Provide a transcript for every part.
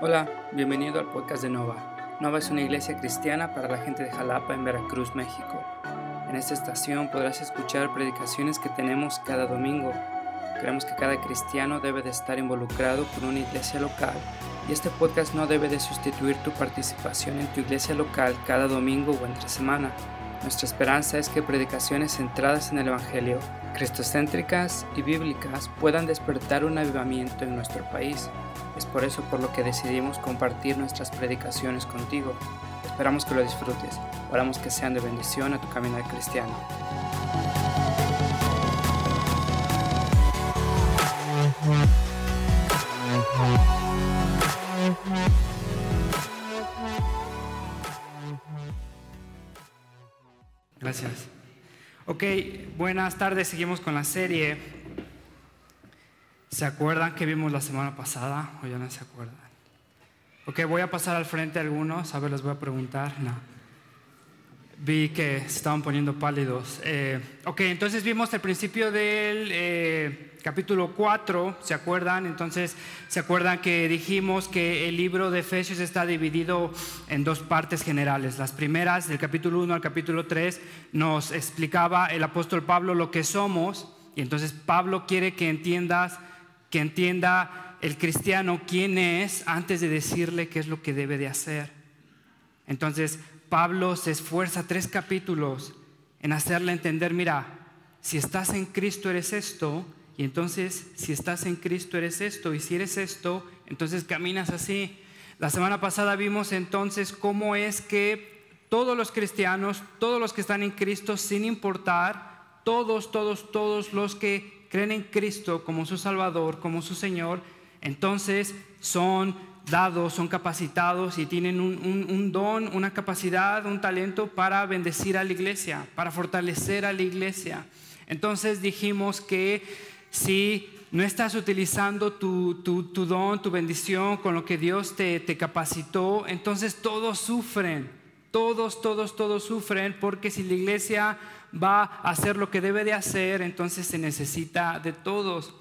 Hola, bienvenido al podcast de Nova. Nova es una iglesia cristiana para la gente de Jalapa en Veracruz, México. En esta estación podrás escuchar predicaciones que tenemos cada domingo. Creemos que cada cristiano debe de estar involucrado con una iglesia local y este podcast no debe de sustituir tu participación en tu iglesia local cada domingo o entre semana. Nuestra esperanza es que predicaciones centradas en el Evangelio, cristocéntricas y bíblicas puedan despertar un avivamiento en nuestro país. Es por eso por lo que decidimos compartir nuestras predicaciones contigo. Esperamos que lo disfrutes. Oramos que sean de bendición a tu caminar cristiano. Gracias. Ok, buenas tardes, seguimos con la serie. ¿Se acuerdan que vimos la semana pasada o ya no se acuerdan? Ok, voy a pasar al frente a algunos, a ver, les voy a preguntar. No. Vi que se estaban poniendo pálidos. Eh, ok, entonces vimos el principio del eh, capítulo 4, ¿se acuerdan? Entonces, ¿se acuerdan que dijimos que el libro de Efesios está dividido en dos partes generales? Las primeras, del capítulo 1 al capítulo 3, nos explicaba el apóstol Pablo lo que somos, y entonces Pablo quiere que entiendas, que entienda el cristiano quién es antes de decirle qué es lo que debe de hacer. Entonces, Pablo se esfuerza tres capítulos en hacerle entender, mira, si estás en Cristo eres esto, y entonces, si estás en Cristo, eres esto. Y si eres esto, entonces caminas así. La semana pasada vimos entonces cómo es que todos los cristianos, todos los que están en Cristo, sin importar, todos, todos, todos los que creen en Cristo como su Salvador, como su Señor, entonces son dados, son capacitados y tienen un, don, una capacidad, un talento para bendecir a la iglesia, para fortalecer a la iglesia. Entonces dijimos que si no estás utilizando tu, don, tu bendición con lo que Dios te, te capacitó, entonces todos sufren, todos, todos, todos sufren, porque si la iglesia va a hacer lo que debe de hacer, entonces se necesita de todos.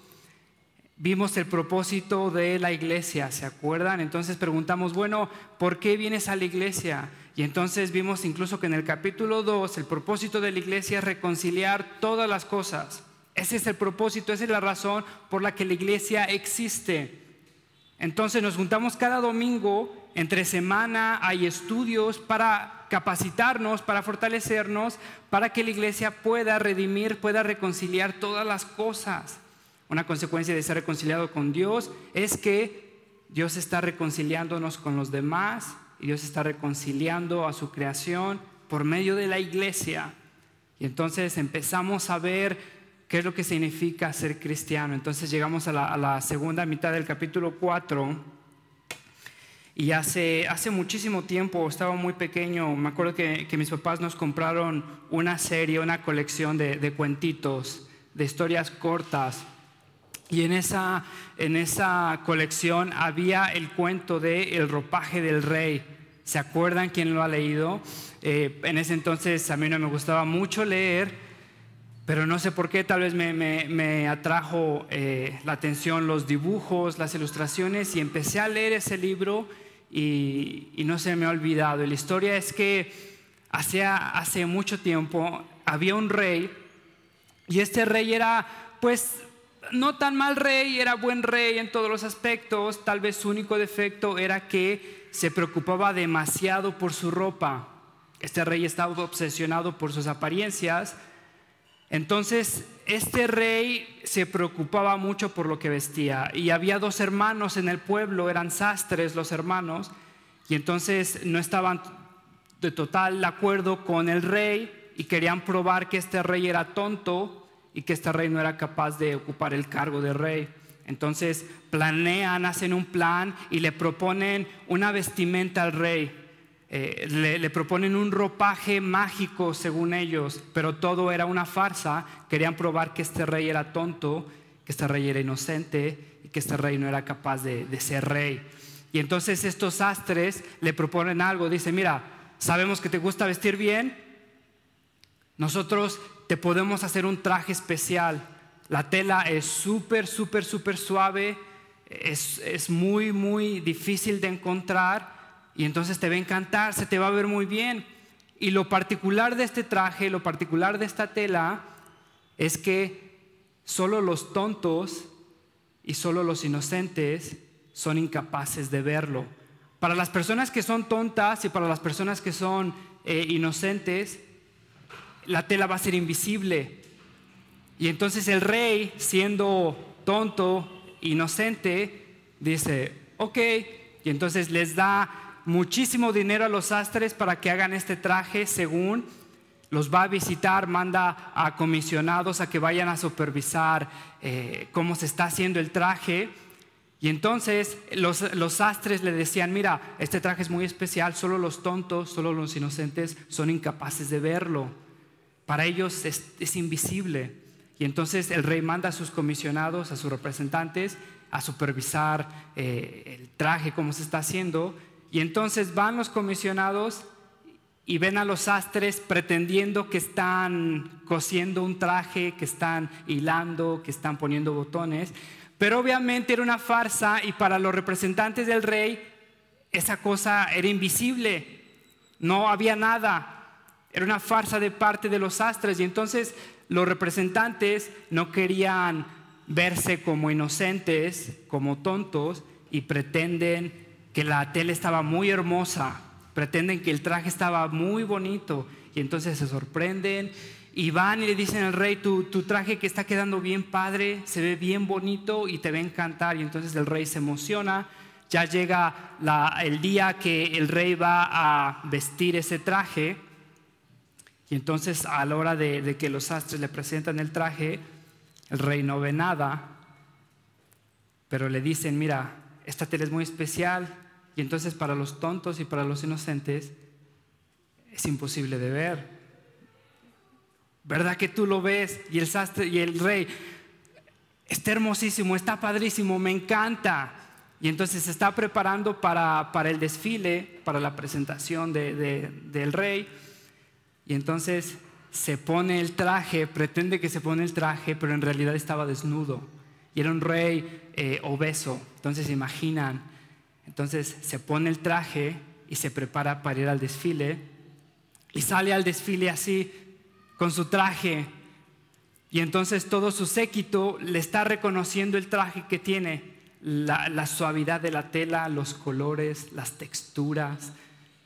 Vimos el propósito de la iglesia, ¿se acuerdan? Entonces preguntamos, bueno, ¿por qué vienes a la iglesia? Y entonces vimos incluso que en el capítulo 2 el propósito de la iglesia es reconciliar todas las cosas. Ese es el propósito, esa es la razón por la que la iglesia existe. Entonces nos juntamos cada domingo, entre semana hay estudios para capacitarnos, para fortalecernos, para que la iglesia pueda redimir, pueda reconciliar todas las cosas. Una consecuencia de ser reconciliado con Dios es que Dios está reconciliándonos con los demás y Dios está reconciliando a su creación por medio de la iglesia. Y entonces empezamos a ver qué es lo que significa ser cristiano. Entonces llegamos a la, segunda mitad del capítulo 4. Y hace, hace muchísimo tiempo, estaba muy pequeño, me acuerdo que, mis papás nos compraron una serie, una colección de, cuentitos, de historias cortas. Y en esa, en esa colección había el cuento de El ropaje del rey. ¿Se acuerdan quién lo ha leído? Eh, en ese entonces a mí no me gustaba mucho leer, pero no sé por qué, tal vez me, atrajo eh, la atención los dibujos, las ilustraciones y empecé a leer ese libro y, no se me ha olvidado. Y la historia es que hace, hace mucho tiempo había un rey y este rey era pues no tan mal rey, era buen rey en todos los aspectos, tal vez su único defecto era que se preocupaba demasiado por su ropa. Este rey estaba obsesionado por sus apariencias. Entonces, este rey se preocupaba mucho por lo que vestía. Y había dos hermanos en el pueblo, eran sastres los hermanos, y entonces no estaban de total acuerdo con el rey y querían probar que este rey era tonto y que este rey no era capaz de ocupar el cargo de rey. Entonces planean, hacen un plan y le proponen una vestimenta al rey. Eh, le, proponen un ropaje mágico según ellos, pero todo era una farsa. Querían probar que este rey era tonto, que este rey era inocente y que este rey no era capaz de, ser rey. Y entonces estos astres le proponen algo. Dice, mira, sabemos que te gusta vestir bien. Nosotros te podemos hacer un traje especial. La tela es súper, súper, súper suave es, es muy, muy difícil de encontrar y entonces te va a encantar, se te va a ver muy bien. Y lo particular de este traje, lo particular de esta tela, es que solo los tontos y solo los inocentes son incapaces de verlo. Para las personas que son tontas y para las personas que son eh, inocentes, la tela va a ser invisible. Y entonces el rey, siendo tonto, inocente, dice, ok, y entonces les da muchísimo dinero a los sastres para que hagan este traje según los va a visitar, manda a comisionados a que vayan a supervisar eh, cómo se está haciendo el traje. Y entonces los, los, sastres le decían, mira, este traje es muy especial, solo los tontos, solo los inocentes son incapaces de verlo. Para ellos es, invisible. Y entonces el rey manda a sus comisionados, a sus representantes, a supervisar eh, el traje, cómo se está haciendo. Y entonces van los comisionados y ven a los sastres pretendiendo que están cosiendo un traje, que están hilando, que están poniendo botones. Pero obviamente era una farsa y para los representantes del rey esa cosa era invisible, no había nada, era una farsa de parte de los sastres y entonces los representantes no querían verse como inocentes, como tontos y pretenden que la tela estaba muy hermosa pretenden que el traje estaba muy bonito y entonces se sorprenden y van y le dicen al rey, tu, tu, traje que está quedando bien padre, se ve bien bonito y te va a encantar. Y entonces el rey se emociona, ya llega el día que el rey va a vestir ese traje. Y entonces a la hora de, de que los sastres le presentan el traje, el rey no ve nada, pero le dicen, mira, esta tela es muy especial, y entonces para los tontos y para los inocentes es imposible de ver. ¿Verdad que tú lo ves y el sastre y el rey está hermosísimo, está padrísimo, me encanta? Y entonces se está preparando para, para el desfile, para la presentación del rey. Y entonces se pone el traje, pretende que se pone el traje, pero en realidad estaba desnudo. Y era un rey eh, obeso. Entonces imaginan entonces se pone el traje y se prepara para ir al desfile y sale al desfile así con su traje y entonces todo su séquito le está reconociendo el traje que tiene, la, suavidad de la tela, los colores, las texturas,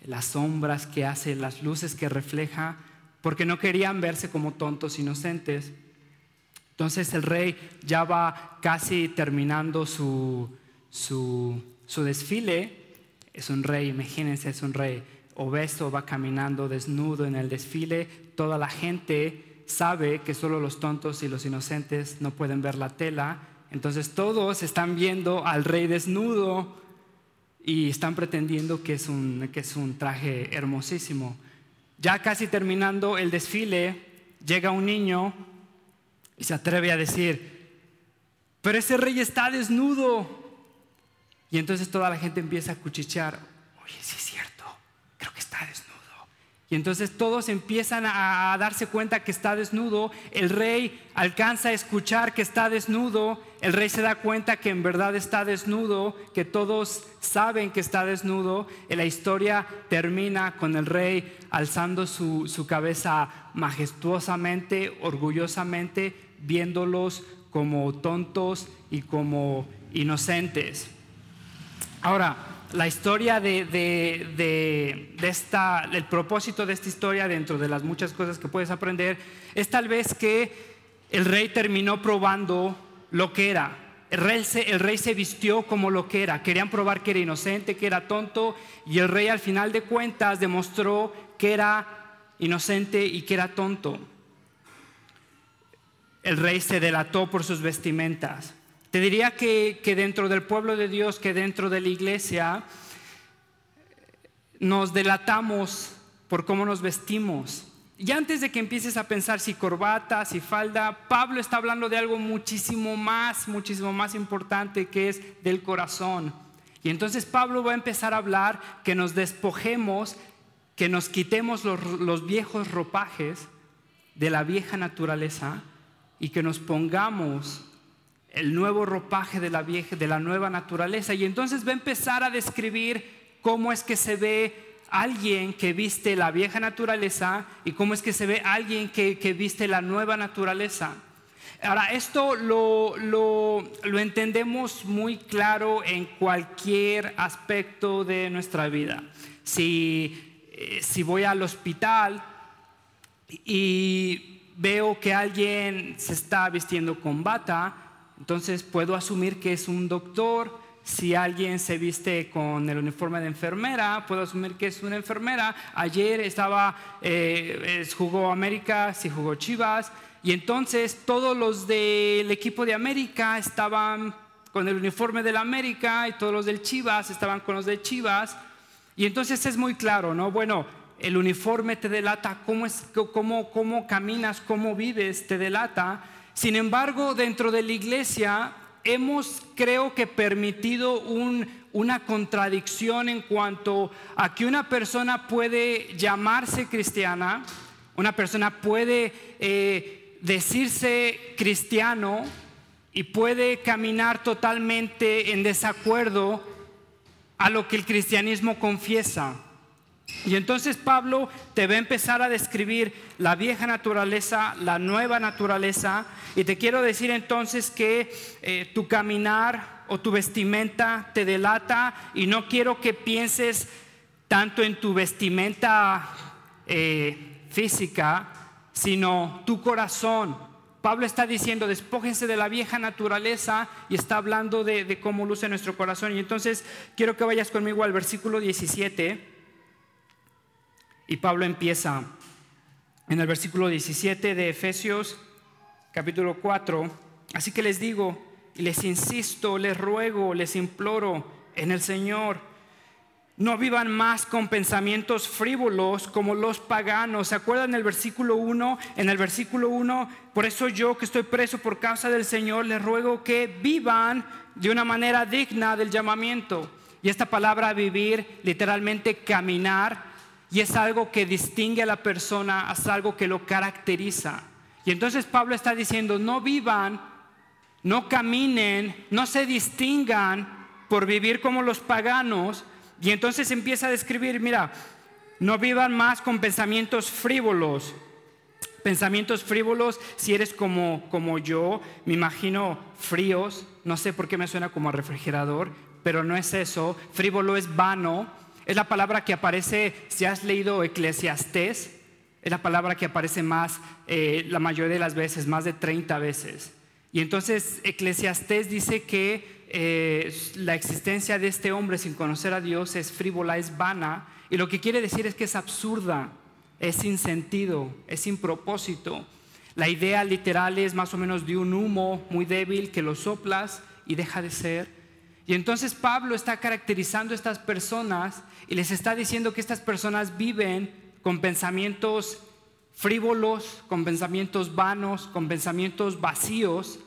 las sombras que hace, las luces que refleja, porque no querían verse como tontos inocentes. Entonces el rey ya va casi terminando su, su desfile es un rey, imagínense, es un rey obeso, va caminando desnudo en el desfile. Toda la gente sabe que solo los tontos y los inocentes no pueden ver la tela. Entonces todos están viendo al rey desnudo y están pretendiendo que es un, que es un traje hermosísimo. Ya casi terminando el desfile, llega un niño y se atreve a decir, pero ese rey está desnudo. Y entonces toda la gente empieza a cuchichear, oye, sí es cierto, creo que está desnudo. Y entonces todos empiezan a, darse cuenta que está desnudo, el rey alcanza a escuchar que está desnudo, el rey se da cuenta que en verdad está desnudo, que todos saben que está desnudo, y la historia termina con el rey alzando su, su cabeza majestuosamente, orgullosamente, viéndolos como tontos y como inocentes. Ahora, la historia de, esta, el propósito de esta historia, dentro de las muchas cosas que puedes aprender, es tal vez que el rey terminó probando lo que era. El rey, el rey se vistió como lo que era. Querían probar que era inocente, que era tonto, y el rey al final de cuentas demostró que era inocente y que era tonto. El rey se delató por sus vestimentas. Te diría que, dentro del pueblo de Dios, que dentro de la iglesia, nos delatamos por cómo nos vestimos. Y antes de que empieces a pensar si corbata, si falda, Pablo está hablando de algo muchísimo más, muchísimo más importante que es del corazón. Y entonces Pablo va a empezar a hablar que nos despojemos, que nos quitemos los, los viejos ropajes de la vieja naturaleza y que nos pongamos el nuevo ropaje de la vieja, de la nueva naturaleza. Y entonces va a empezar a describir cómo es que se ve alguien que viste la vieja naturaleza y cómo es que se ve alguien que, que viste la nueva naturaleza. Ahora, esto lo, lo, lo, entendemos muy claro en cualquier aspecto de nuestra vida. Si, eh, si voy al hospital y veo que alguien se está vistiendo con bata, entonces puedo asumir que es un doctor. Si alguien se viste con el uniforme de enfermera, puedo asumir que es una enfermera. Ayer estaba, eh, jugó América, si jugó Chivas. Y entonces todos los del equipo de América estaban con el uniforme de la América y todos los del Chivas estaban con los de Chivas. Y entonces es muy claro, ¿no? Bueno, el uniforme te delata cómo, es, cómo, cómo caminas, cómo vives, te delata. Sin embargo, dentro de la iglesia hemos, creo que, permitido una contradicción en cuanto a que una persona puede llamarse cristiana, una persona puede eh, decirse cristiano y puede caminar totalmente en desacuerdo a lo que el cristianismo confiesa. Y entonces Pablo te va a empezar a describir la vieja naturaleza, la nueva naturaleza, y te quiero decir entonces que eh, tu caminar o tu vestimenta te delata, y no quiero que pienses tanto en tu vestimenta eh, física, sino tu corazón. Pablo está diciendo, despójense de la vieja naturaleza y está hablando de, de cómo luce nuestro corazón. Y entonces quiero que vayas conmigo al versículo 17. Y Pablo empieza en el versículo 17 de Efesios capítulo 4. Así que les digo y les insisto, les ruego, les imploro en el Señor, no vivan más con pensamientos frívolos como los paganos. ¿Se acuerdan el versículo 1? En el versículo 1, por eso yo que estoy preso por causa del Señor, les ruego que vivan de una manera digna del llamamiento. Y esta palabra vivir, literalmente caminar, y es algo que distingue a la persona, es algo que lo caracteriza. Y entonces Pablo está diciendo, no vivan, no caminen, no se distingan por vivir como los paganos. Y entonces empieza a describir, mira, no vivan más con pensamientos frívolos. Pensamientos frívolos, si eres como, como yo, me imagino fríos, no sé por qué me suena como a refrigerador, pero no es eso. Frívolo es vano, es la palabra que aparece, si has leído Eclesiastés, es la palabra que aparece más, eh, la mayoría de las veces, más de 30 veces. Y entonces Eclesiastés dice que eh, la existencia de este hombre sin conocer a Dios es frívola, es vana, y lo que quiere decir es que es absurda, es sin sentido, es sin propósito. La idea literal es más o menos de un humo muy débil que lo soplas y deja de ser y entonces Pablo está caracterizando a estas personas y les está diciendo que estas personas viven con pensamientos frívolos, con pensamientos vanos, con pensamientos vacíos.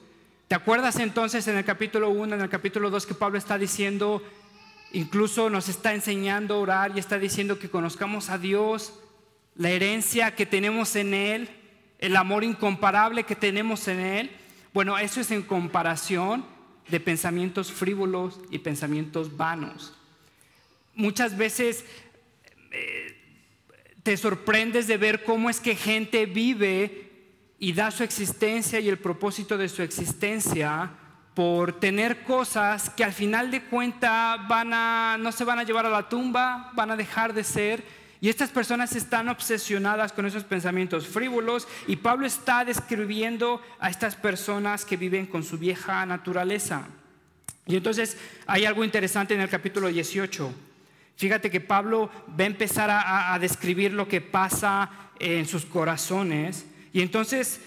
¿Te acuerdas entonces en el capítulo 1, en el capítulo 2 que Pablo está diciendo, incluso nos está enseñando a orar y está diciendo que conozcamos a Dios, la herencia que tenemos en Él, el amor incomparable que tenemos en Él? Bueno, eso es en comparación de pensamientos frívolos y pensamientos vanos. Muchas veces eh, te sorprendes de ver cómo es que gente vive y da su existencia y el propósito de su existencia por tener cosas que al final de cuenta van a, no se van a llevar a la tumba, van a dejar de ser y estas personas están obsesionadas con esos pensamientos frívolos y Pablo está describiendo a estas personas que viven con su vieja naturaleza. Y entonces hay algo interesante en el capítulo 18. Fíjate que Pablo va a empezar a, describir lo que pasa en sus corazones y entonces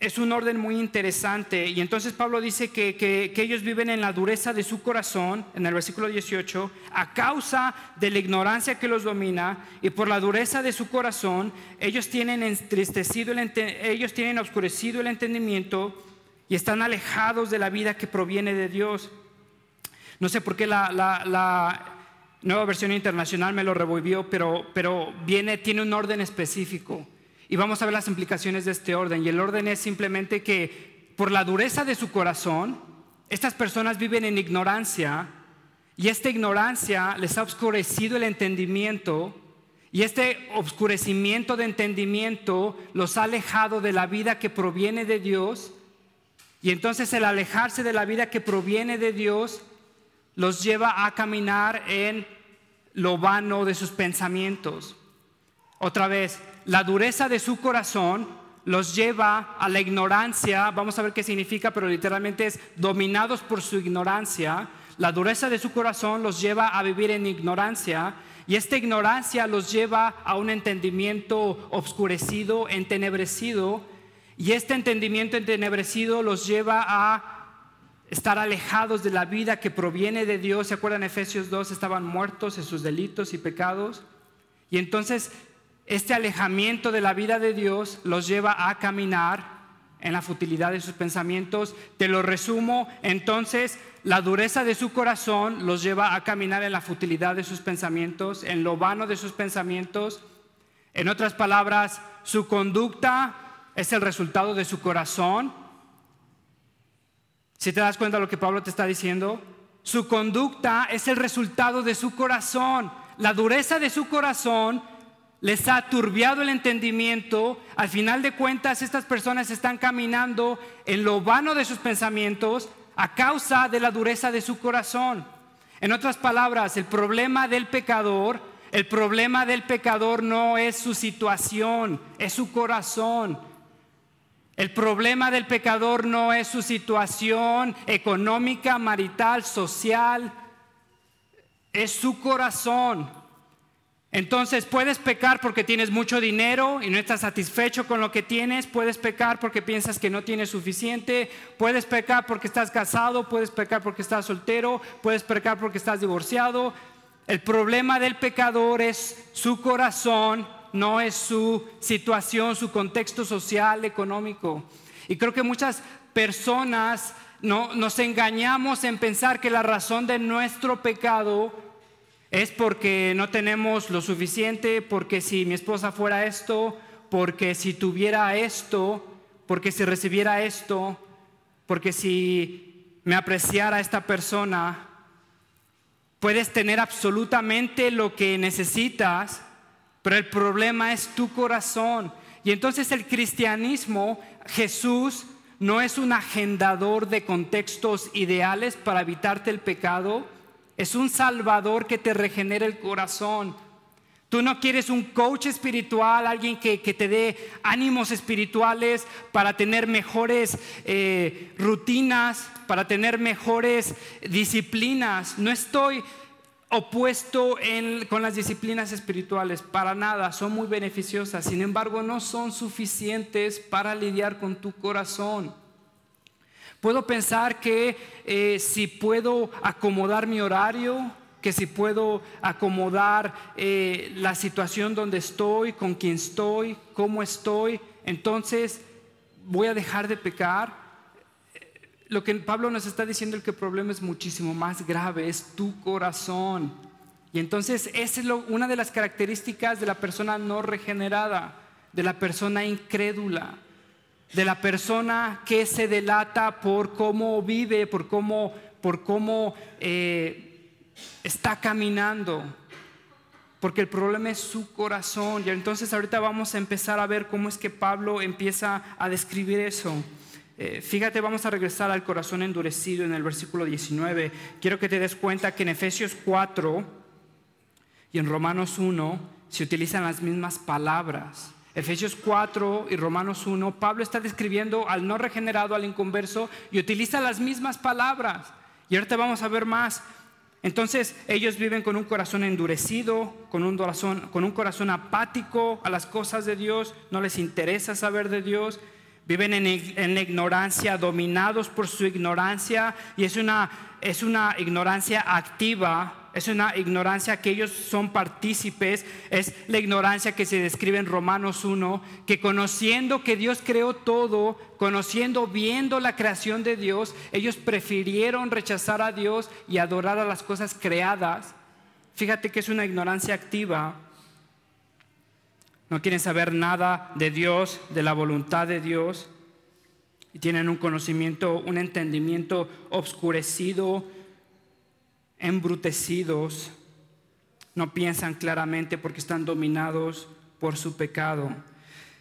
es un orden muy interesante. Y entonces Pablo dice que, ellos viven en la dureza de su corazón, en el versículo 18, a causa de la ignorancia que los domina y por la dureza de su corazón, ellos tienen entristecido, el ellos tienen oscurecido el entendimiento y están alejados de la vida que proviene de Dios. No sé por qué la, la nueva versión internacional me lo revolvió, pero, pero viene, tiene un orden específico. Y vamos a ver las implicaciones de este orden. Y el orden es simplemente que por la dureza de su corazón, estas personas viven en ignorancia y esta ignorancia les ha oscurecido el entendimiento y este oscurecimiento de entendimiento los ha alejado de la vida que proviene de Dios. Y entonces el alejarse de la vida que proviene de Dios los lleva a caminar en lo vano de sus pensamientos. Otra vez, la dureza de su corazón los lleva a la ignorancia, vamos a ver qué significa, pero literalmente es dominados por su ignorancia. La dureza de su corazón los lleva a vivir en ignorancia y esta ignorancia los lleva a un entendimiento obscurecido, entenebrecido, y este entendimiento entenebrecido los lleva a estar alejados de la vida que proviene de Dios. ¿Se acuerdan? Efesios 2 estaban muertos en sus delitos y pecados. Y entonces este alejamiento de la vida de Dios los lleva a caminar en la futilidad de sus pensamientos. Te lo resumo, entonces la dureza de su corazón los lleva a caminar en la futilidad de sus pensamientos, en lo vano de sus pensamientos. En otras palabras, su conducta es el resultado de su corazón. Si te das cuenta de lo que Pablo te está diciendo, su conducta es el resultado de su corazón. La dureza de su corazón les ha turbiado el entendimiento. Al final de cuentas, estas personas están caminando en lo vano de sus pensamientos a causa de la dureza de su corazón. En otras palabras, el problema del pecador, el problema del pecador no es su situación, es su corazón. El problema del pecador no es su situación económica, marital, social, es su corazón. Entonces puedes pecar porque tienes mucho dinero y no estás satisfecho con lo que tienes, puedes pecar porque piensas que no tienes suficiente, puedes pecar porque estás casado, puedes pecar porque estás soltero, puedes pecar porque estás divorciado. El problema del pecador es su corazón, no es su situación, su contexto social, económico. Y creo que muchas personas no, nos engañamos en pensar que la razón de nuestro pecado es porque no tenemos lo suficiente, porque si mi esposa fuera esto, porque si tuviera esto, porque si recibiera esto, porque si me apreciara esta persona, puedes tener absolutamente lo que necesitas, pero el problema es tu corazón. Y entonces el cristianismo, Jesús, no es un agendador de contextos ideales para evitarte el pecado, es un salvador que te regenera el corazón. Tú no quieres un coach espiritual, alguien que, te dé ánimos espirituales para tener mejores eh, rutinas, para tener mejores disciplinas. No estoy opuesto con las disciplinas espirituales, para nada, son muy beneficiosas. Sin embargo, no son suficientes para lidiar con tu corazón. Puedo pensar que eh, si puedo acomodar mi horario, que si puedo acomodar eh, la situación donde estoy, con quién estoy, cómo estoy, entonces voy a dejar de pecar. Lo que Pablo nos está diciendo es que el problema es muchísimo más grave, es tu corazón. Y entonces esa es una de las características de la persona no regenerada, de la persona incrédula de la persona que se delata por cómo vive, por cómo, por cómo eh, está caminando. Porque el problema es su corazón. Y entonces ahorita vamos a empezar a ver cómo es que Pablo empieza a describir eso. Eh, fíjate, vamos a regresar al corazón endurecido en el versículo 19. Quiero que te des cuenta que en Efesios 4 y en Romanos 1 se utilizan las mismas palabras. Efesios 4 y Romanos 1, Pablo está describiendo al no regenerado, al inconverso, y utiliza las mismas palabras. Y ahorita vamos a ver más. Entonces ellos viven con un corazón endurecido, con un corazón, con un corazón apático a las cosas de Dios, no les interesa saber de Dios, viven en, en ignorancia, dominados por su ignorancia, y es una, es una ignorancia activa es una ignorancia que ellos son partícipes, es la ignorancia que se describe en Romanos 1, que conociendo que Dios creó todo, conociendo, viendo la creación de Dios, ellos prefirieron rechazar a Dios y adorar a las cosas creadas. Fíjate que es una ignorancia activa. No quieren saber nada de Dios, de la voluntad de Dios. y tienen un conocimiento, un entendimiento obscurecido, embrutecidos, no piensan claramente porque están dominados por su pecado.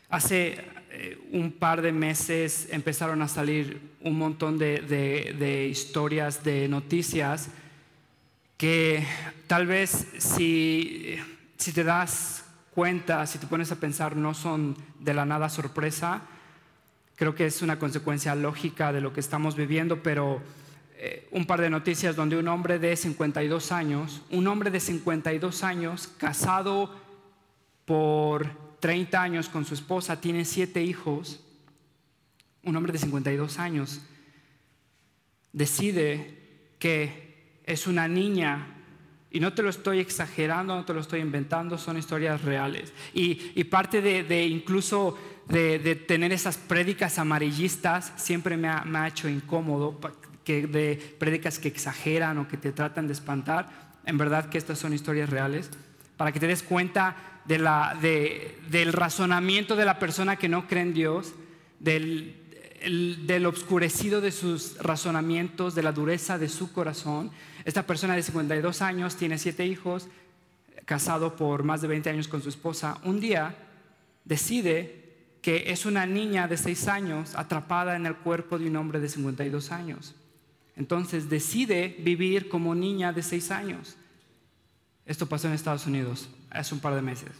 Hace eh, un par de meses empezaron a salir un montón de, historias, de noticias, que tal vez si, si te das cuenta, si te pones a pensar, no son de la nada sorpresa. Creo que es una consecuencia lógica de lo que estamos viviendo, pero eh, un par de noticias donde un hombre de 52 años, un hombre de 52 años, casado por 30 años con su esposa, tiene siete hijos, un hombre de 52 años, decide que es una niña, y no te lo estoy exagerando, no te lo estoy inventando, son historias reales. Y, parte de, incluso de, tener esas prédicas amarillistas siempre me ha, me ha hecho incómodo, que de prédicas que exageran o que te tratan de espantar, en verdad que estas son historias reales, para que te des cuenta del razonamiento de la persona que no cree en Dios, del, del obscurecido de sus razonamientos, de la dureza de su corazón. Esta persona de 52 años tiene siete hijos, casado por más de 20 años con su esposa. Un día decide que es una niña de 6 años atrapada en el cuerpo de un hombre de 52 años. Entonces decide vivir como niña de 6 años. Esto pasó en Estados Unidos hace un par de meses.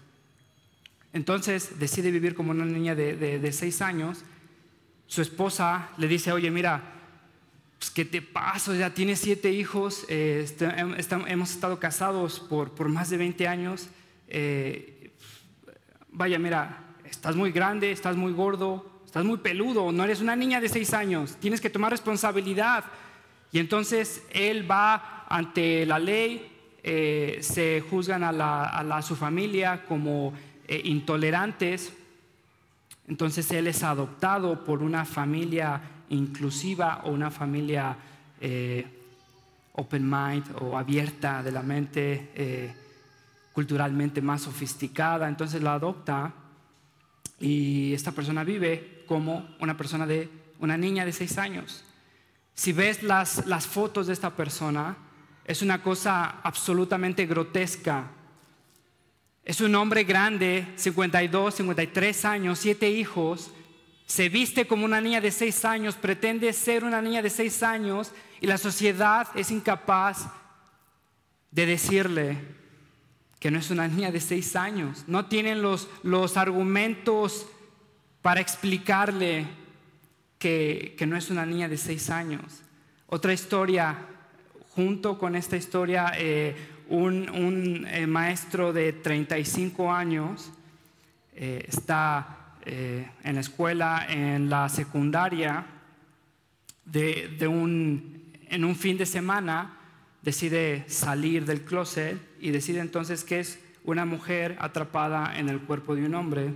Entonces decide vivir como una niña de, seis años. Su esposa le dice, oye, mira, pues, ¿qué te pasa? Ya tienes siete hijos, eh, este, hemos estado casados por, por, más de 20 años. Eh, vaya, mira, estás muy grande, estás muy gordo, estás muy peludo, no eres una niña de seis años, tienes que tomar responsabilidad. Y entonces él va ante la ley, eh, se juzgan a, su familia como eh, intolerantes. Entonces él es adoptado por una familia inclusiva o una familia eh, open mind o abierta de la mente, culturalmente más sofisticada. Entonces la adopta y esta persona vive como una persona de una niña de seis años. Si ves las, las fotos de esta persona, es una cosa absolutamente grotesca. Es un hombre grande, 52, 53 años, siete hijos, se viste como una niña de seis años, pretende ser una niña de seis años y la sociedad es incapaz de decirle que no es una niña de seis años. No tienen los, los argumentos para explicarle que, que no es una niña de seis años. Otra historia junto con esta historia, eh, un, eh, maestro de 35 años eh, está en la escuela, en la secundaria, de, un, en un fin de semana decide salir del closet y decide entonces que es una mujer atrapada en el cuerpo de un hombre.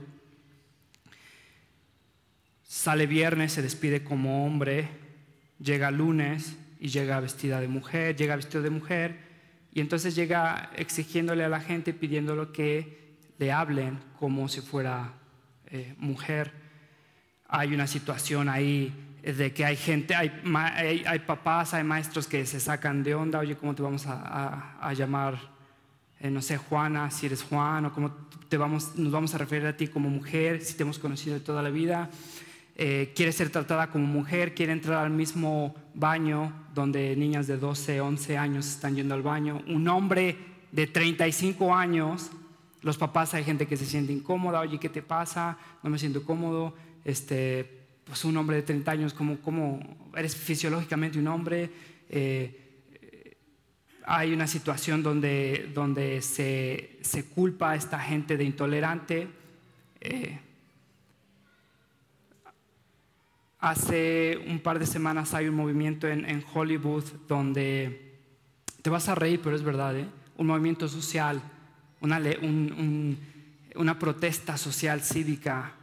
Sale viernes, se despide como hombre, llega lunes, y llega vestida de mujer, llega vestido de mujer y entonces llega exigiéndole a la gente, pidiéndolo que le hablen como si fuera eh, mujer. Hay una situación ahí de que hay gente, hay, hay, papás, hay maestros que se sacan de onda, oye, ¿cómo te vamos a, llamar? Eh, no sé, Juana, si eres Juan, o cómo te vamos, nos vamos a referir a ti como mujer, si te hemos conocido toda la vida. Eh, quiere ser tratada como mujer, quiere entrar al mismo baño donde niñas de 12, 11 años están yendo al baño. Un hombre de 35 años, los papás hay gente que se siente incómoda, oye, ¿qué te pasa? No me siento cómodo. Este, pues un hombre de 30 años, como, eres fisiológicamente un hombre? Eh, hay una situación donde, donde se, se, culpa a esta gente de intolerante. Eh, Hace un par de semanas hay un movimiento en, Hollywood donde te vas a reír, pero es verdad, ¿eh? un movimiento social, una, una protesta social cívica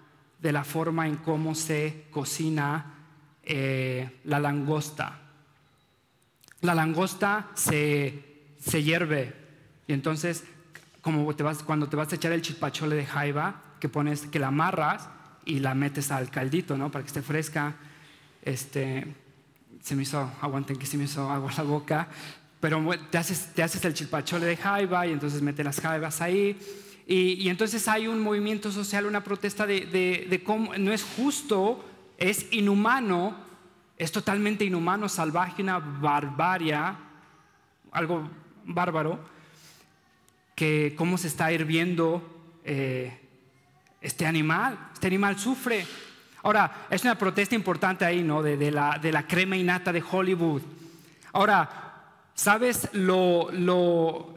de la forma en cómo se cocina eh, la langosta. La langosta se, se hierve y entonces como te cuando te vas a echar el chipachole de jaiba, que pones, que la amarras y la metes al caldito, ¿no? Para que esté fresca. este, se me hizo, aguanten que se me hizo agua la boca, pero te haces, te haces el chilpachole de jaiba y entonces mete las jaibas ahí. Y, entonces hay un movimiento social, una protesta de, de, cómo no es justo, es inhumano, es totalmente inhumano, salvaje, una barbaria, algo bárbaro, que cómo se está hirviendo eh, este animal. Este animal sufre. Ahora, es una protesta importante ahí, ¿no? De, la, de la crema innata de Hollywood. Ahora, ¿Sabes lo,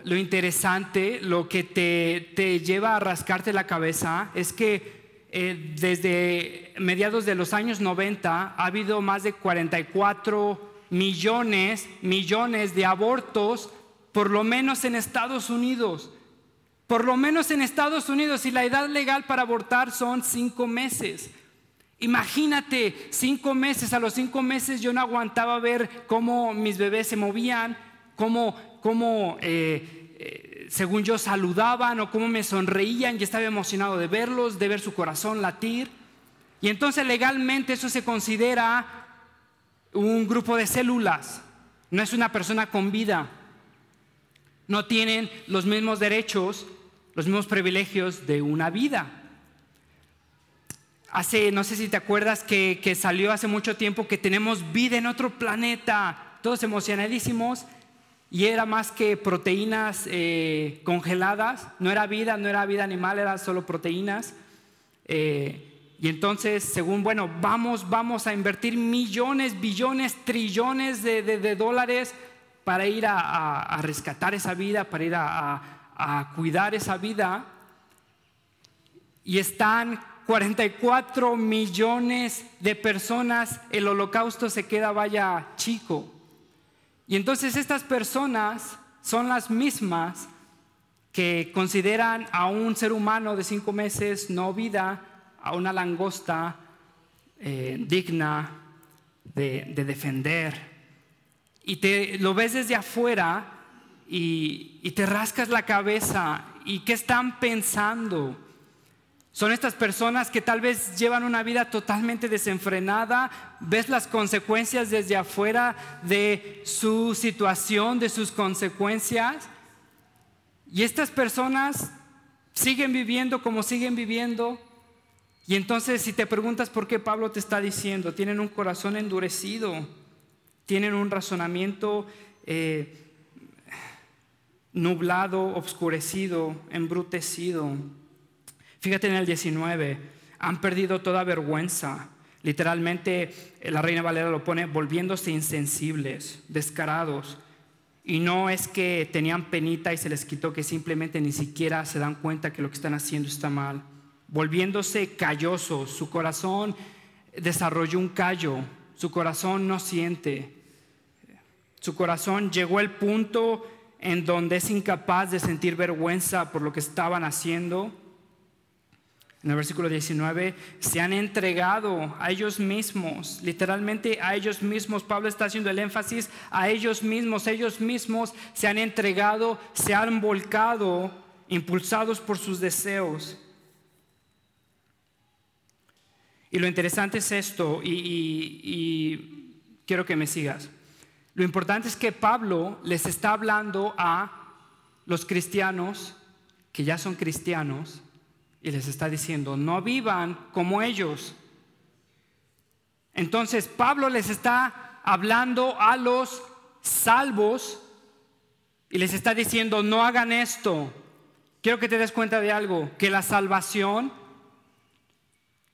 interesante, lo que te, te, lleva a rascarte la cabeza? Es que eh, desde mediados de los años 90 ha habido más de 44 millones, millones de abortos, por lo menos en Estados Unidos. Por lo menos en Estados Unidos, y la edad legal para abortar son cinco meses. Imagínate, cinco meses, a los cinco meses yo no aguantaba ver cómo mis bebés se movían, cómo, cómo eh, eh, según yo saludaban o cómo me sonreían y estaba emocionado de verlos, de ver su corazón latir. Y entonces legalmente eso se considera un grupo de células, no es una persona con vida. No tienen los mismos derechos, los mismos privilegios de una vida. Hace, no sé si te acuerdas que, que salió hace mucho tiempo que tenemos vida en otro planeta, todos emocionadísimos, y era más que proteínas eh, congeladas, no era vida, no era vida animal, era solo proteínas. Eh, y entonces, según, bueno, vamos, vamos a invertir millones, billones, trillones de, dólares para ir a, rescatar esa vida, para ir a, a cuidar esa vida. Y están 44 millones de personas, el holocausto se queda vaya chico. Y entonces estas personas son las mismas que consideran a un ser humano de cinco meses no vida, a una langosta eh, digna de, defender. Y te lo ves desde afuera y, te rascas la cabeza. ¿Y qué están pensando? Son estas personas que tal vez llevan una vida totalmente desenfrenada, ves las consecuencias desde afuera de su situación, de sus consecuencias, y estas personas siguen viviendo como siguen viviendo. Y entonces si te preguntas por qué Pablo te está diciendo, tienen un corazón endurecido, tienen un razonamiento eh, nublado, obscurecido, embrutecido. Fíjate en el 19, han perdido toda vergüenza. Literalmente la reina Valera lo pone volviéndose insensibles, descarados. Y no es que tenían penita y se les quitó, que simplemente ni siquiera se dan cuenta que lo que están haciendo está mal. Volviéndose callosos, su corazón desarrolló un callo, su corazón no siente. Su corazón llegó al punto en donde es incapaz de sentir vergüenza por lo que estaban haciendo en el versículo 19, se han entregado a ellos mismos, literalmente a ellos mismos. Pablo está haciendo el énfasis a ellos mismos, ellos mismos se han entregado, se han volcado, impulsados por sus deseos. Y lo interesante es esto, y, quiero que me sigas. Lo importante es que Pablo les está hablando a los cristianos, que ya son cristianos, y les está diciendo, no vivan como ellos. Entonces Pablo les está hablando a los salvos y les está diciendo, no hagan esto. Quiero que te des cuenta de algo, que la salvación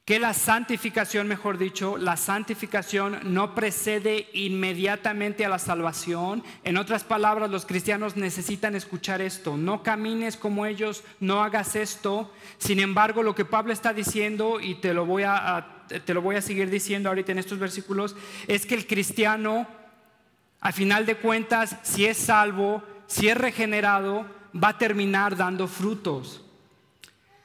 que la santificación, mejor dicho, la santificación no precede inmediatamente a la salvación. En otras palabras, los cristianos necesitan escuchar esto. No camines como ellos, no hagas esto. Sin embargo, lo que Pablo está diciendo, y te lo voy a, te lo voy a seguir diciendo ahorita en estos versículos, es que el cristiano, al final de cuentas, si es salvo, si es regenerado, va a terminar dando frutos.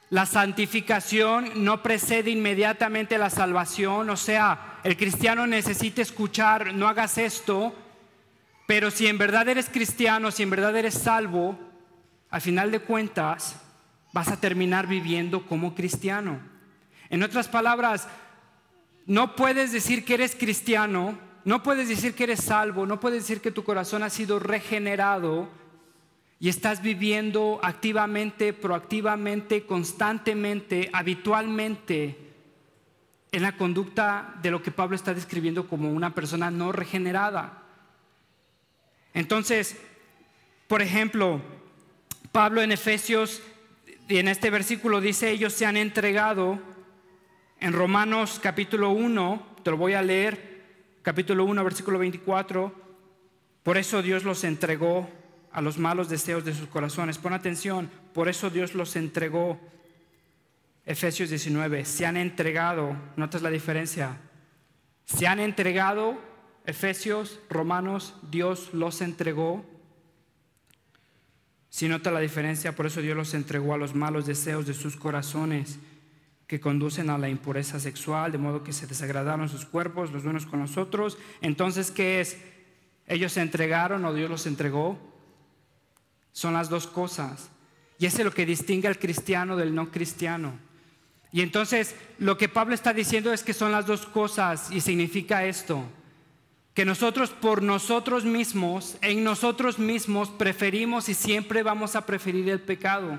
La santificación no precede inmediatamente la salvación, o sea, el cristiano necesita escuchar, no hagas esto, pero si en verdad eres cristiano, si en verdad eres salvo, al final de cuentas vas a terminar viviendo como cristiano. En otras palabras, no puedes decir que eres cristiano, no puedes decir que eres salvo, no puedes decir que tu corazón ha sido regenerado y estás viviendo activamente, proactivamente, constantemente, habitualmente en la conducta de lo que Pablo está describiendo como una persona no regenerada. Entonces, por ejemplo, Pablo en Efesios, en este versículo dice, ellos se han entregado, en Romanos capítulo 1, te lo voy a leer, capítulo 1, versículo 24, por eso Dios los entregó a los malos deseos de sus corazones. Pon atención, por eso Dios los entregó. Efesios 19, se han entregado, notas la diferencia, se han entregado, Efesios, Romanos, Dios los entregó. Si nota la diferencia, por eso Dios los entregó a los malos deseos de sus corazones que conducen a la impureza sexual, de modo que se desagradaron sus cuerpos los unos con los otros. Entonces, ¿qué es? ¿Ellos se entregaron o Dios los entregó? Son las dos cosas. Y eso es lo que distingue al cristiano del no cristiano. Y entonces lo que Pablo está diciendo es que son las dos cosas y significa esto, que nosotros por nosotros mismos, en nosotros mismos preferimos y siempre vamos a preferir el pecado.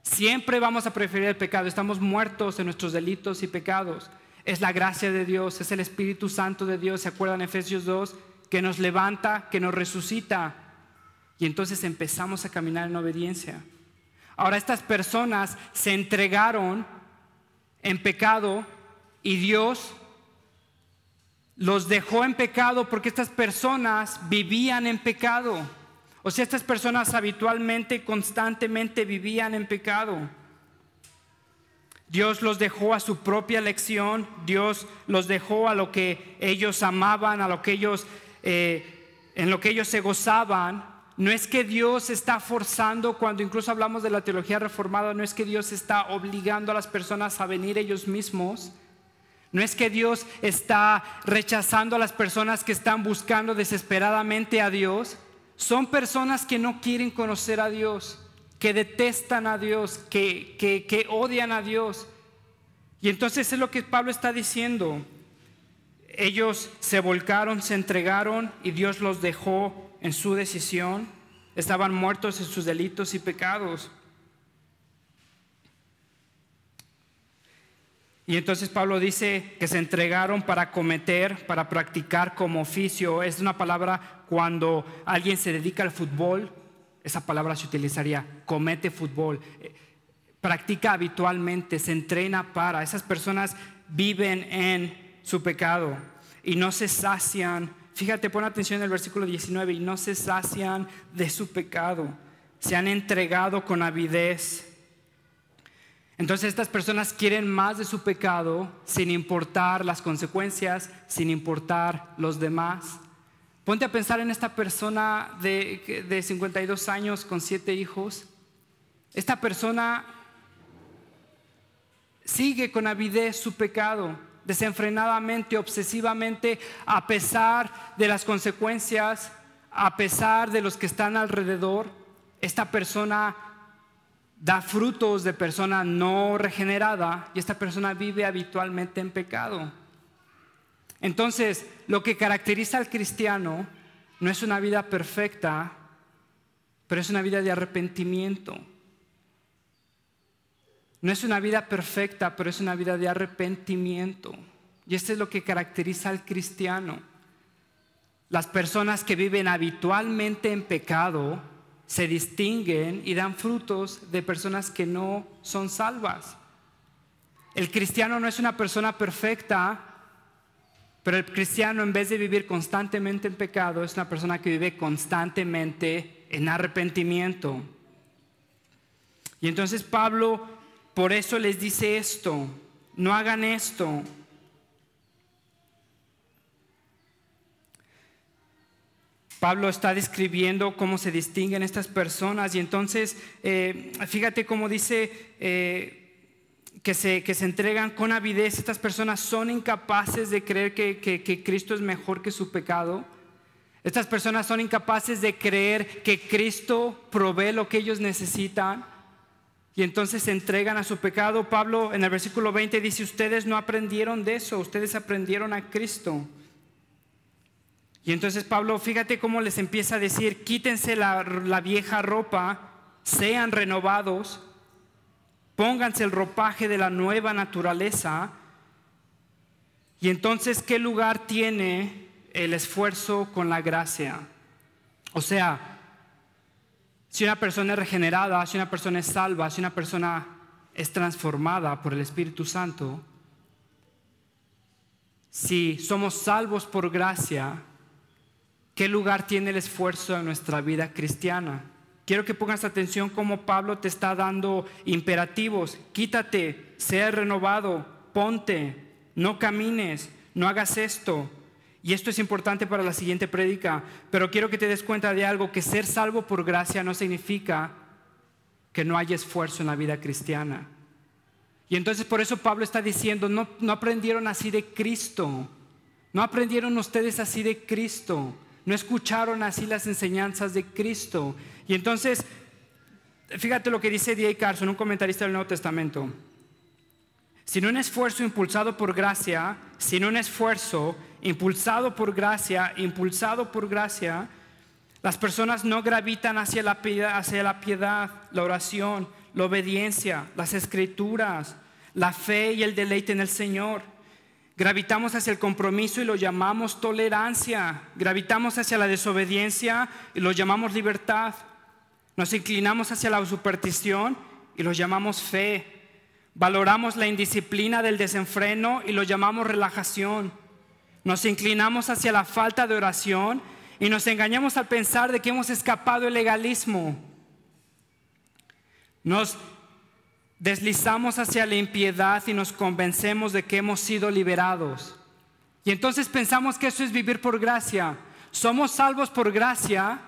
Siempre vamos a preferir el pecado. Estamos muertos en nuestros delitos y pecados. Es la gracia de Dios, es el Espíritu Santo de Dios, ¿se acuerdan Efesios 2? Que nos levanta, que nos resucita y entonces empezamos a caminar en obediencia. Ahora estas personas se entregaron en pecado y Dios los dejó en pecado porque estas personas vivían en pecado. O sea, estas personas habitualmente, constantemente vivían en pecado. Dios los dejó a su propia elección, Dios los dejó a lo que ellos amaban, a lo que ellos, eh, en lo que ellos se gozaban, no es que Dios está forzando, cuando incluso hablamos de la teología reformada, no es que Dios está obligando a las personas a venir ellos mismos. No es que Dios está rechazando a las personas que están buscando desesperadamente a Dios. Son personas que no quieren conocer a Dios, que detestan a Dios, que, que, odian a Dios. Y entonces es lo que Pablo está diciendo. Ellos se volcaron, se entregaron y Dios los dejó en su decisión, estaban muertos en sus delitos y pecados. Y entonces Pablo dice que se entregaron para cometer, para practicar como oficio. Es una palabra cuando alguien se dedica al fútbol, esa palabra se utilizaría, comete fútbol. Practica habitualmente, se entrena para. Esas personas viven en su pecado y no se sacian Fíjate, pon atención en el versículo 19, y no se sacian de su pecado, se han entregado con avidez. Entonces estas personas quieren más de su pecado sin importar las consecuencias, sin importar los demás. Ponte a pensar en esta persona de, de 52 años con siete hijos. Esta persona sigue con avidez su pecado desenfrenadamente, obsesivamente, a pesar de las consecuencias, a pesar de los que están alrededor, esta persona da frutos de persona no regenerada y esta persona vive habitualmente en pecado. Entonces, lo que caracteriza al cristiano no es una vida perfecta, pero es una vida de arrepentimiento. No es una vida perfecta, pero es una vida de arrepentimiento. Y esto es lo que caracteriza al cristiano. Las personas que viven habitualmente en pecado se distinguen y dan frutos de personas que no son salvas. El cristiano no es una persona perfecta, pero el cristiano en vez de vivir constantemente en pecado es una persona que vive constantemente en arrepentimiento. Y entonces Pablo por eso les dice esto, no hagan esto. Pablo está describiendo cómo se distinguen estas personas y entonces eh, fíjate cómo dice eh, que, se, que se entregan con avidez. Estas personas son incapaces de creer que, que Cristo es mejor que su pecado. Estas personas son incapaces de creer que Cristo provee lo que ellos necesitan. Y entonces se entregan a su pecado. Pablo en el versículo 20 dice, ustedes no aprendieron de eso, ustedes aprendieron a Cristo. Y entonces Pablo, fíjate cómo les empieza a decir, quítense la, la vieja ropa, sean renovados, pónganse el ropaje de la nueva naturaleza. Y entonces, ¿qué lugar tiene el esfuerzo con la gracia? O sea, si una persona es regenerada, si una persona es salva, si una persona es transformada por el Espíritu Santo, si somos salvos por gracia, ¿qué lugar tiene el esfuerzo en nuestra vida cristiana? Quiero que pongas atención como Pablo te está dando imperativos. Quítate, sea renovado, ponte, no camines, no hagas esto, y esto es importante para la siguiente prédica, pero quiero que te des cuenta de algo, que ser salvo por gracia no significa que no haya esfuerzo en la vida cristiana. Y entonces por eso Pablo está diciendo, no, no aprendieron así de Cristo, no aprendieron ustedes así de Cristo, no escucharon así las enseñanzas de Cristo. Y entonces, fíjate lo que dice D.A. Carson, un comentarista del Nuevo Testamento. Sin un esfuerzo impulsado por gracia, sin un esfuerzo impulsado por gracia, impulsado por gracia, las personas no gravitan hacia la, piedad, hacia la piedad, la oración, la obediencia, las escrituras, la fe y el deleite en el Señor. Gravitamos hacia el compromiso y lo llamamos tolerancia. Gravitamos hacia la desobediencia y lo llamamos libertad. Nos inclinamos hacia la superstición y lo llamamos fe. Valoramos la indisciplina del desenfreno y lo llamamos relajación. Nos inclinamos hacia la falta de oración y nos engañamos al pensar de que hemos escapado del legalismo. Nos deslizamos hacia la impiedad y nos convencemos de que hemos sido liberados. Y entonces pensamos que eso es vivir por gracia. Somos salvos por gracia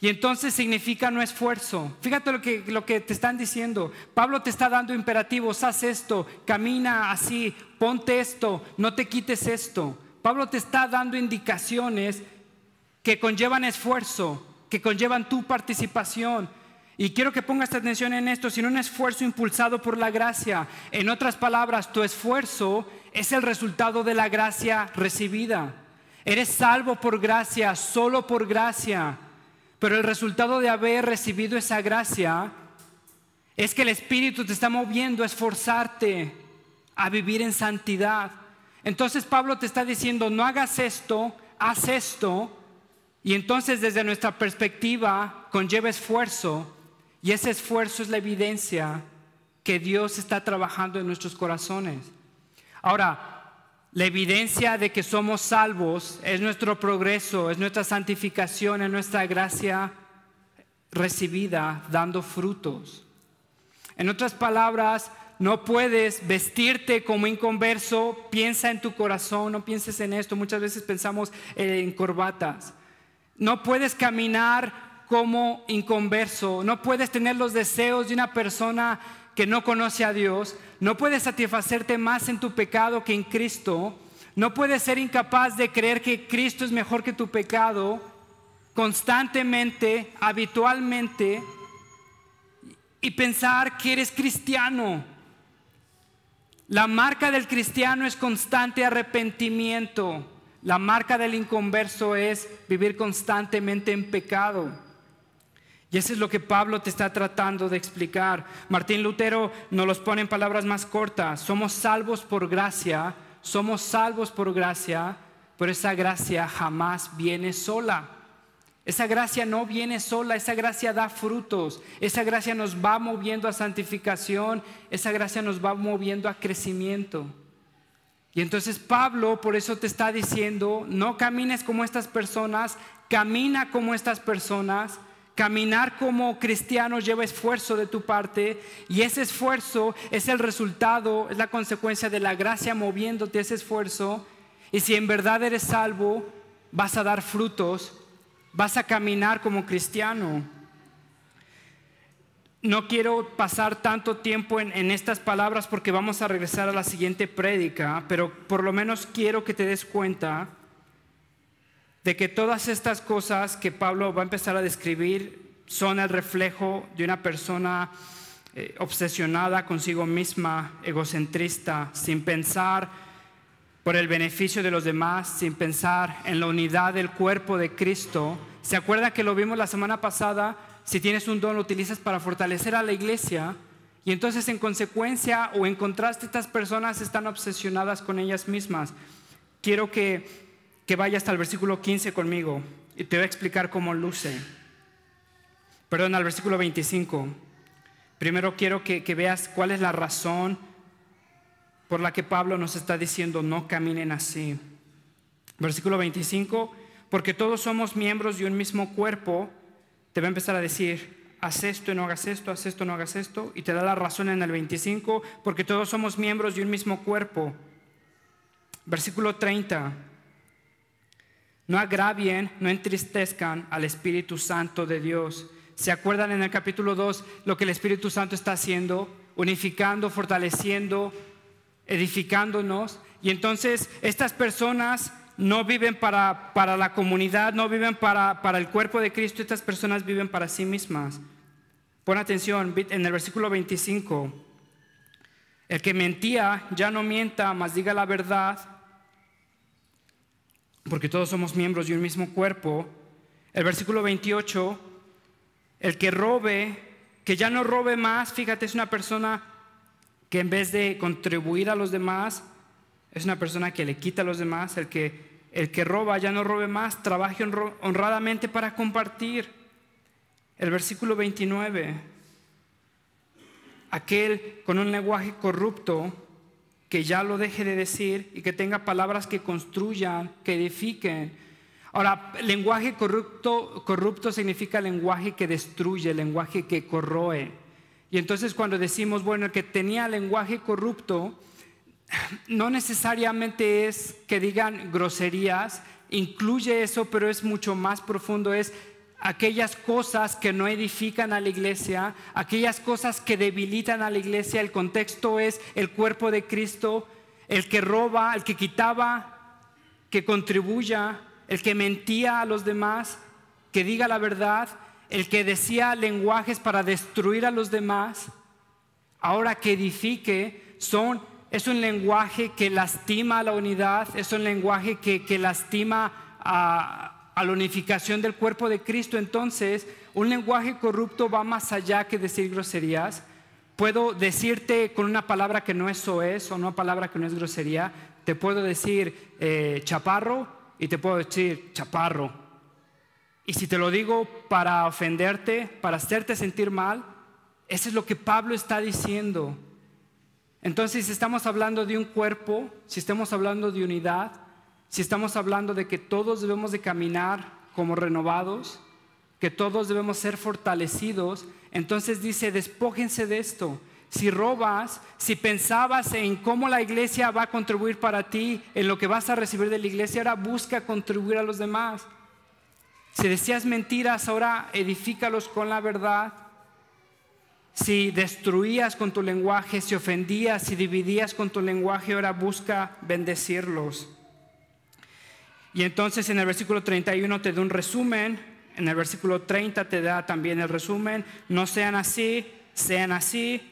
y entonces significa no esfuerzo. Fíjate lo que, lo que te están diciendo. Pablo te está dando imperativos, haz esto, camina así, ponte esto, no te quites esto. Pablo te está dando indicaciones que conllevan esfuerzo, que conllevan tu participación. Y quiero que pongas atención en esto, sino un esfuerzo impulsado por la gracia. En otras palabras, tu esfuerzo es el resultado de la gracia recibida. Eres salvo por gracia, solo por gracia. Pero el resultado de haber recibido esa gracia es que el Espíritu te está moviendo a esforzarte a vivir en santidad. Entonces Pablo te está diciendo, no hagas esto, haz esto, y entonces desde nuestra perspectiva conlleva esfuerzo, y ese esfuerzo es la evidencia que Dios está trabajando en nuestros corazones. Ahora, la evidencia de que somos salvos es nuestro progreso, es nuestra santificación, es nuestra gracia recibida dando frutos. En otras palabras, no puedes vestirte como inconverso, piensa en tu corazón, no pienses en esto. Muchas veces pensamos en corbatas. No puedes caminar como inconverso, no puedes tener los deseos de una persona que no conoce a Dios, no puedes satisfacerte más en tu pecado que en Cristo, no puedes ser incapaz de creer que Cristo es mejor que tu pecado constantemente, habitualmente, y pensar que eres cristiano. La marca del cristiano es constante arrepentimiento. La marca del inconverso es vivir constantemente en pecado. Y eso es lo que Pablo te está tratando de explicar. Martín Lutero nos los pone en palabras más cortas. Somos salvos por gracia, somos salvos por gracia, pero esa gracia jamás viene sola. Esa gracia no viene sola, esa gracia da frutos, esa gracia nos va moviendo a santificación, esa gracia nos va moviendo a crecimiento. Y entonces Pablo por eso te está diciendo, no camines como estas personas, camina como estas personas. Caminar como cristiano lleva esfuerzo de tu parte y ese esfuerzo es el resultado, es la consecuencia de la gracia moviéndote ese esfuerzo. Y si en verdad eres salvo, vas a dar frutos vas a caminar como cristiano. No quiero pasar tanto tiempo en, estas palabras porque vamos a regresar a la siguiente prédica, pero por lo menos quiero que te des cuenta de que todas estas cosas que Pablo va a empezar a describir son el reflejo de una persona eh, obsesionada consigo misma, egocentrista, sin pensar por el beneficio de los demás, sin pensar en la unidad del cuerpo de Cristo. ¿Se acuerda que lo vimos la semana pasada? Si tienes un don, lo utilizas para fortalecer a la iglesia. Y entonces en consecuencia o en contraste estas personas están obsesionadas con ellas mismas. Quiero que, que vaya hasta el versículo 15 conmigo y te voy a explicar cómo luce. Perdón, al versículo 25. Primero quiero que, que veas cuál es la razón por la que Pablo nos está diciendo no caminen así. Versículo 25, porque todos somos miembros de un mismo cuerpo, te va a empezar a decir, haz esto y no hagas esto, haz esto y no hagas esto, y te da la razón en el 25, porque todos somos miembros de un mismo cuerpo. Versículo 30, no agravien, no entristezcan al Espíritu Santo de Dios. ¿Se acuerdan en el capítulo 2 lo que el Espíritu Santo está haciendo? Unificando, fortaleciendo, edificándonos. Y entonces estas personas no viven para, para la comunidad, no viven para, para el cuerpo de Cristo, estas personas viven para sí mismas. Pon atención, en el versículo 25, el que mentía ya no mienta, mas diga la verdad, porque todos somos miembros de un mismo cuerpo. El versículo 28, el que robe, que ya no robe más, fíjate, es una persona que en vez de contribuir a los demás, es una persona que le quita a los demás, el que, el que roba ya no robe más, trabaje honradamente para compartir. El versículo 29, aquel con un lenguaje corrupto, que ya lo deje de decir y que tenga palabras que construyan, que edifiquen. Ahora, lenguaje corrupto, corrupto significa lenguaje que destruye, lenguaje que corroe. Y entonces cuando decimos, bueno, el que tenía lenguaje corrupto, no necesariamente es que digan groserías, incluye eso, pero es mucho más profundo, es aquellas cosas que no edifican a la iglesia, aquellas cosas que debilitan a la iglesia. El contexto es el cuerpo de Cristo, el que roba, el que quitaba, que contribuya, el que mentía a los demás, que diga la verdad, el que decía lenguajes para destruir a los demás, ahora que edifique, son, es un lenguaje que lastima a la unidad, es un lenguaje que, que lastima a la unificación del cuerpo de Cristo, entonces un lenguaje corrupto va más allá que decir groserías. Puedo decirte con una palabra que no es soez o una palabra que no es grosería, te puedo decir eh, chaparro y te puedo decir chaparro. Y si te lo digo para ofenderte, para hacerte sentir mal, eso es lo que Pablo está diciendo. Entonces, si estamos hablando de un cuerpo, si estamos hablando de unidad, si estamos hablando de que todos debemos de caminar como renovados, que todos debemos ser fortalecidos, entonces dice, despójense de esto. Si robas, si pensabas en cómo la iglesia va a contribuir para ti, en lo que vas a recibir de la iglesia, ahora busca contribuir a los demás. Si decías mentiras, ahora edifícalos con la verdad. Si destruías con tu lenguaje, si ofendías, si dividías con tu lenguaje, ahora busca bendecirlos. Y entonces en el versículo 31 te da un resumen, en el versículo 30 te da también el resumen, no sean así, sean así.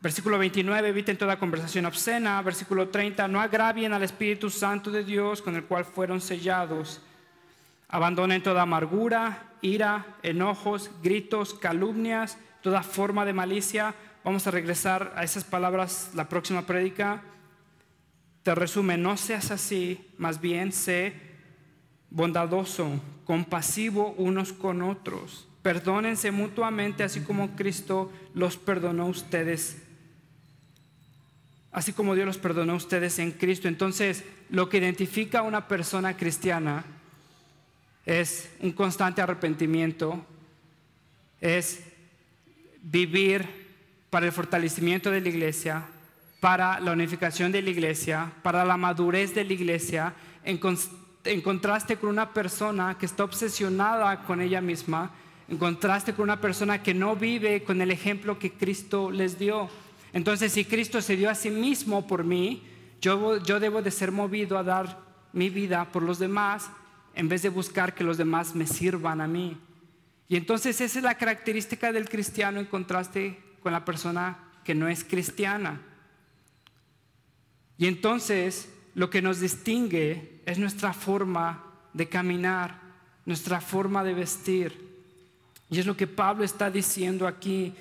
Versículo 29, eviten toda conversación obscena. Versículo 30, no agravien al Espíritu Santo de Dios con el cual fueron sellados. Abandonen toda amargura, ira, enojos, gritos, calumnias, toda forma de malicia. Vamos a regresar a esas palabras la próxima prédica. Te resume, no seas así, más bien sé bondadoso, compasivo unos con otros. Perdónense mutuamente, así como Cristo los perdonó a ustedes. Así como Dios los perdonó a ustedes en Cristo. Entonces, lo que identifica a una persona cristiana es un constante arrepentimiento, es vivir para el fortalecimiento de la iglesia, para la unificación de la iglesia, para la madurez de la iglesia, en contraste con una persona que está obsesionada con ella misma, en contraste con una persona que no vive con el ejemplo que Cristo les dio. Entonces, si Cristo se dio a sí mismo por mí, yo, yo debo de ser movido a dar mi vida por los demás en vez de buscar que los demás me sirvan a mí. Y entonces esa es la característica del cristiano en contraste con la persona que no es cristiana. Y entonces lo que nos distingue es nuestra forma de caminar, nuestra forma de vestir. Y es lo que Pablo está diciendo aquí.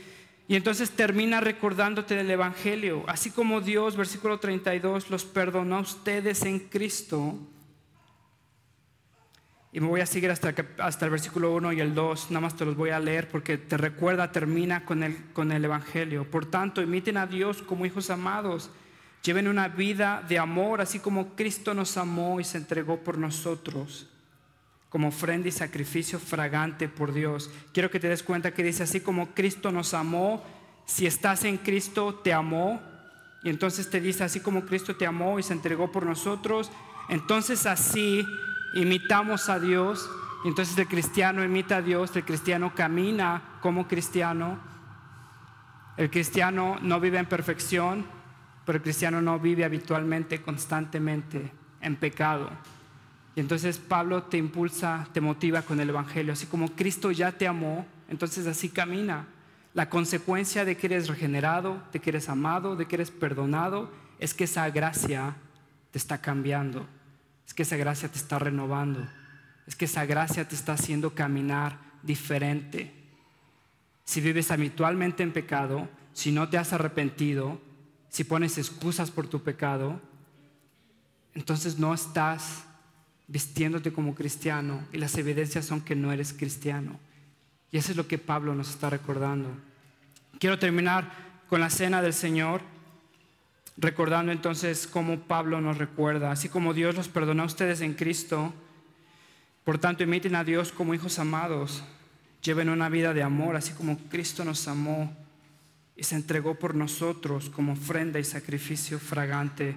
Y entonces termina recordándote del Evangelio. Así como Dios, versículo 32, los perdonó a ustedes en Cristo. Y me voy a seguir hasta, hasta el versículo 1 y el 2. Nada más te los voy a leer porque te recuerda, termina con el, con el Evangelio. Por tanto, imiten a Dios como hijos amados. Lleven una vida de amor, así como Cristo nos amó y se entregó por nosotros como ofrenda y sacrificio fragante por Dios. Quiero que te des cuenta que dice así como Cristo nos amó, si estás en Cristo te amó, y entonces te dice así como Cristo te amó y se entregó por nosotros, entonces así imitamos a Dios, entonces el cristiano imita a Dios, el cristiano camina como cristiano, el cristiano no vive en perfección, pero el cristiano no vive habitualmente, constantemente en pecado. Y entonces Pablo te impulsa, te motiva con el Evangelio, así como Cristo ya te amó, entonces así camina. La consecuencia de que eres regenerado, de que eres amado, de que eres perdonado, es que esa gracia te está cambiando, es que esa gracia te está renovando, es que esa gracia te está haciendo caminar diferente. Si vives habitualmente en pecado, si no te has arrepentido, si pones excusas por tu pecado, entonces no estás vistiéndote como cristiano y las evidencias son que no eres cristiano. Y eso es lo que Pablo nos está recordando. Quiero terminar con la cena del Señor, recordando entonces cómo Pablo nos recuerda, así como Dios los perdonó a ustedes en Cristo, por tanto imiten a Dios como hijos amados, lleven una vida de amor, así como Cristo nos amó y se entregó por nosotros como ofrenda y sacrificio fragante